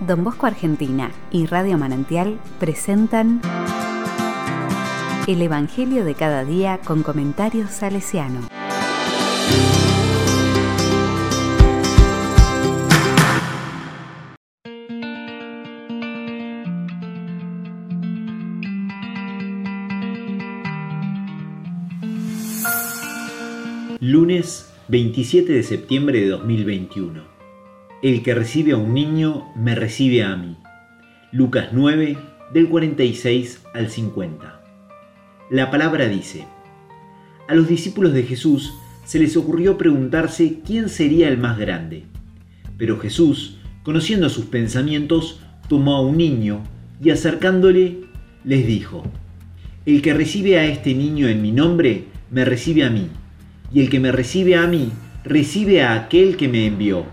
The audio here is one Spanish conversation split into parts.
Don Bosco Argentina y Radio Manantial presentan El Evangelio de cada día con comentarios salesiano. Lunes 27 de septiembre de 2021. El que recibe a un niño me recibe a mí. Lucas 9 del 46 al 50. La palabra dice, a los discípulos de Jesús se les ocurrió preguntarse quién sería el más grande. Pero Jesús, conociendo sus pensamientos, tomó a un niño y acercándole les dijo, El que recibe a este niño en mi nombre, me recibe a mí y el que me recibe a mí, recibe a aquel que me envió.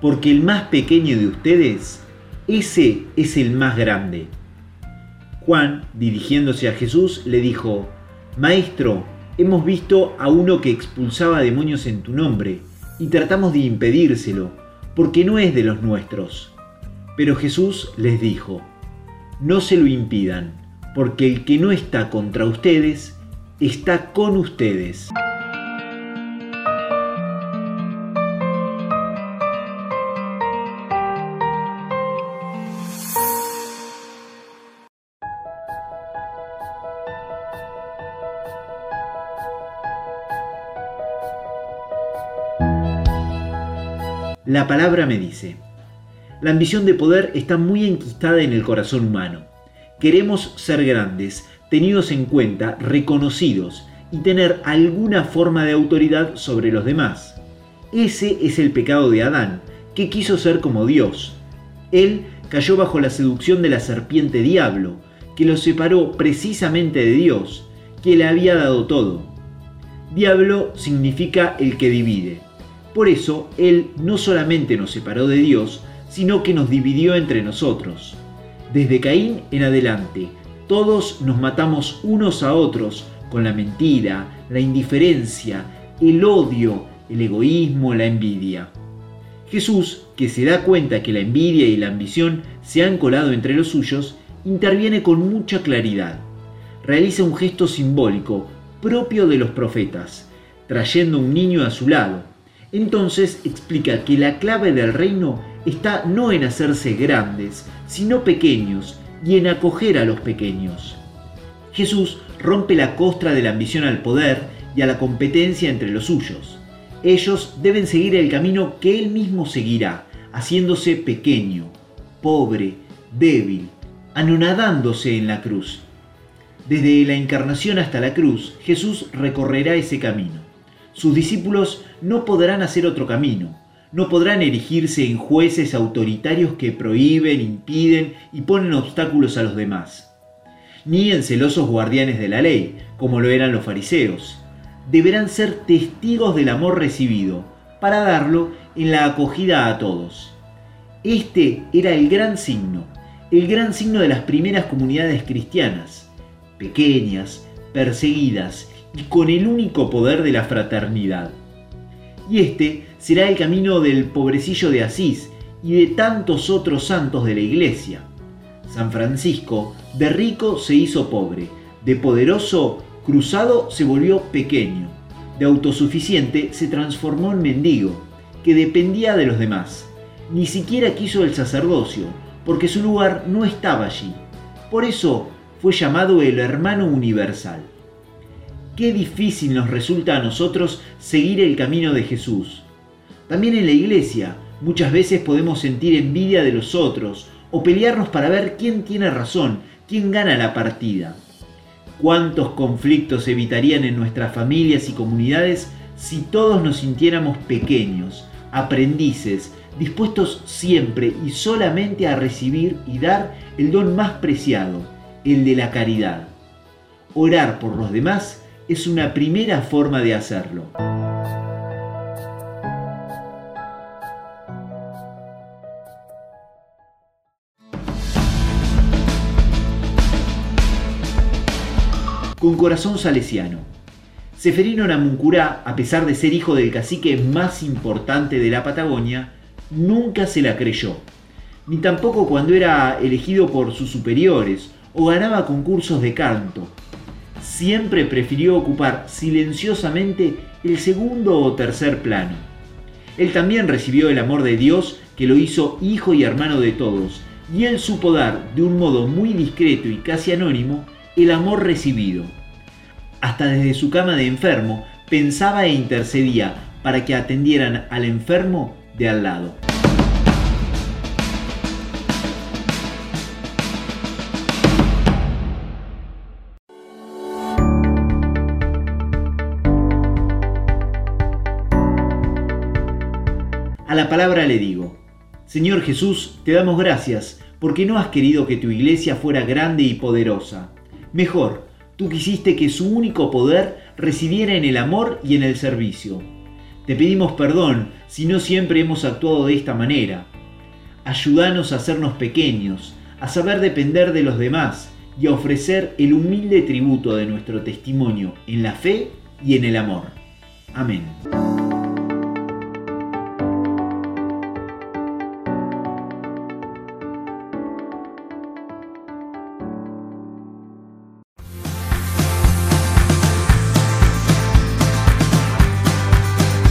Porque el más pequeño de ustedes, ese es el más grande. Juan, dirigiéndose a Jesús, le dijo, Maestro, hemos visto a uno que expulsaba demonios en tu nombre, y tratamos de impedírselo, porque no es de los nuestros. Pero Jesús les dijo, No se lo impidan, porque el que no está contra ustedes, está con ustedes. La palabra me dice, la ambición de poder está muy enquistada en el corazón humano. Queremos ser grandes, tenidos en cuenta, reconocidos y tener alguna forma de autoridad sobre los demás. Ese es el pecado de Adán, que quiso ser como Dios. Él cayó bajo la seducción de la serpiente diablo, que lo separó precisamente de Dios, que le había dado todo. Diablo significa el que divide. Por eso Él no solamente nos separó de Dios, sino que nos dividió entre nosotros. Desde Caín en adelante, todos nos matamos unos a otros con la mentira, la indiferencia, el odio, el egoísmo, la envidia. Jesús, que se da cuenta que la envidia y la ambición se han colado entre los suyos, interviene con mucha claridad. Realiza un gesto simbólico propio de los profetas, trayendo un niño a su lado entonces explica que la clave del reino está no en hacerse grandes, sino pequeños, y en acoger a los pequeños. Jesús rompe la costra de la ambición al poder y a la competencia entre los suyos. Ellos deben seguir el camino que Él mismo seguirá, haciéndose pequeño, pobre, débil, anonadándose en la cruz. Desde la encarnación hasta la cruz, Jesús recorrerá ese camino. Sus discípulos no podrán hacer otro camino, no podrán erigirse en jueces autoritarios que prohíben, impiden y ponen obstáculos a los demás, ni en celosos guardianes de la ley, como lo eran los fariseos. Deberán ser testigos del amor recibido, para darlo en la acogida a todos. Este era el gran signo, el gran signo de las primeras comunidades cristianas, pequeñas, perseguidas y con el único poder de la fraternidad. Y este será el camino del pobrecillo de Asís y de tantos otros santos de la iglesia. San Francisco, de rico se hizo pobre, de poderoso cruzado se volvió pequeño, de autosuficiente se transformó en mendigo, que dependía de los demás. Ni siquiera quiso el sacerdocio, porque su lugar no estaba allí. Por eso fue llamado el hermano universal. Qué difícil nos resulta a nosotros seguir el camino de Jesús. También en la iglesia muchas veces podemos sentir envidia de los otros o pelearnos para ver quién tiene razón, quién gana la partida. ¿Cuántos conflictos evitarían en nuestras familias y comunidades si todos nos sintiéramos pequeños, aprendices, dispuestos siempre y solamente a recibir y dar el don más preciado, el de la caridad? Orar por los demás es una primera forma de hacerlo. Con corazón salesiano. Seferino Namuncurá, a pesar de ser hijo del cacique más importante de la Patagonia, nunca se la creyó. ni tampoco cuando era elegido por sus superiores o ganaba concursos de canto. Siempre prefirió ocupar silenciosamente el segundo o tercer plano. Él también recibió el amor de Dios que lo hizo hijo y hermano de todos, y él supo dar, de un modo muy discreto y casi anónimo, el amor recibido. Hasta desde su cama de enfermo pensaba e intercedía para que atendieran al enfermo de al lado. A la palabra le digo, Señor Jesús, te damos gracias porque no has querido que tu iglesia fuera grande y poderosa. Mejor, tú quisiste que su único poder residiera en el amor y en el servicio. Te pedimos perdón si no siempre hemos actuado de esta manera. Ayúdanos a hacernos pequeños, a saber depender de los demás y a ofrecer el humilde tributo de nuestro testimonio en la fe y en el amor. Amén.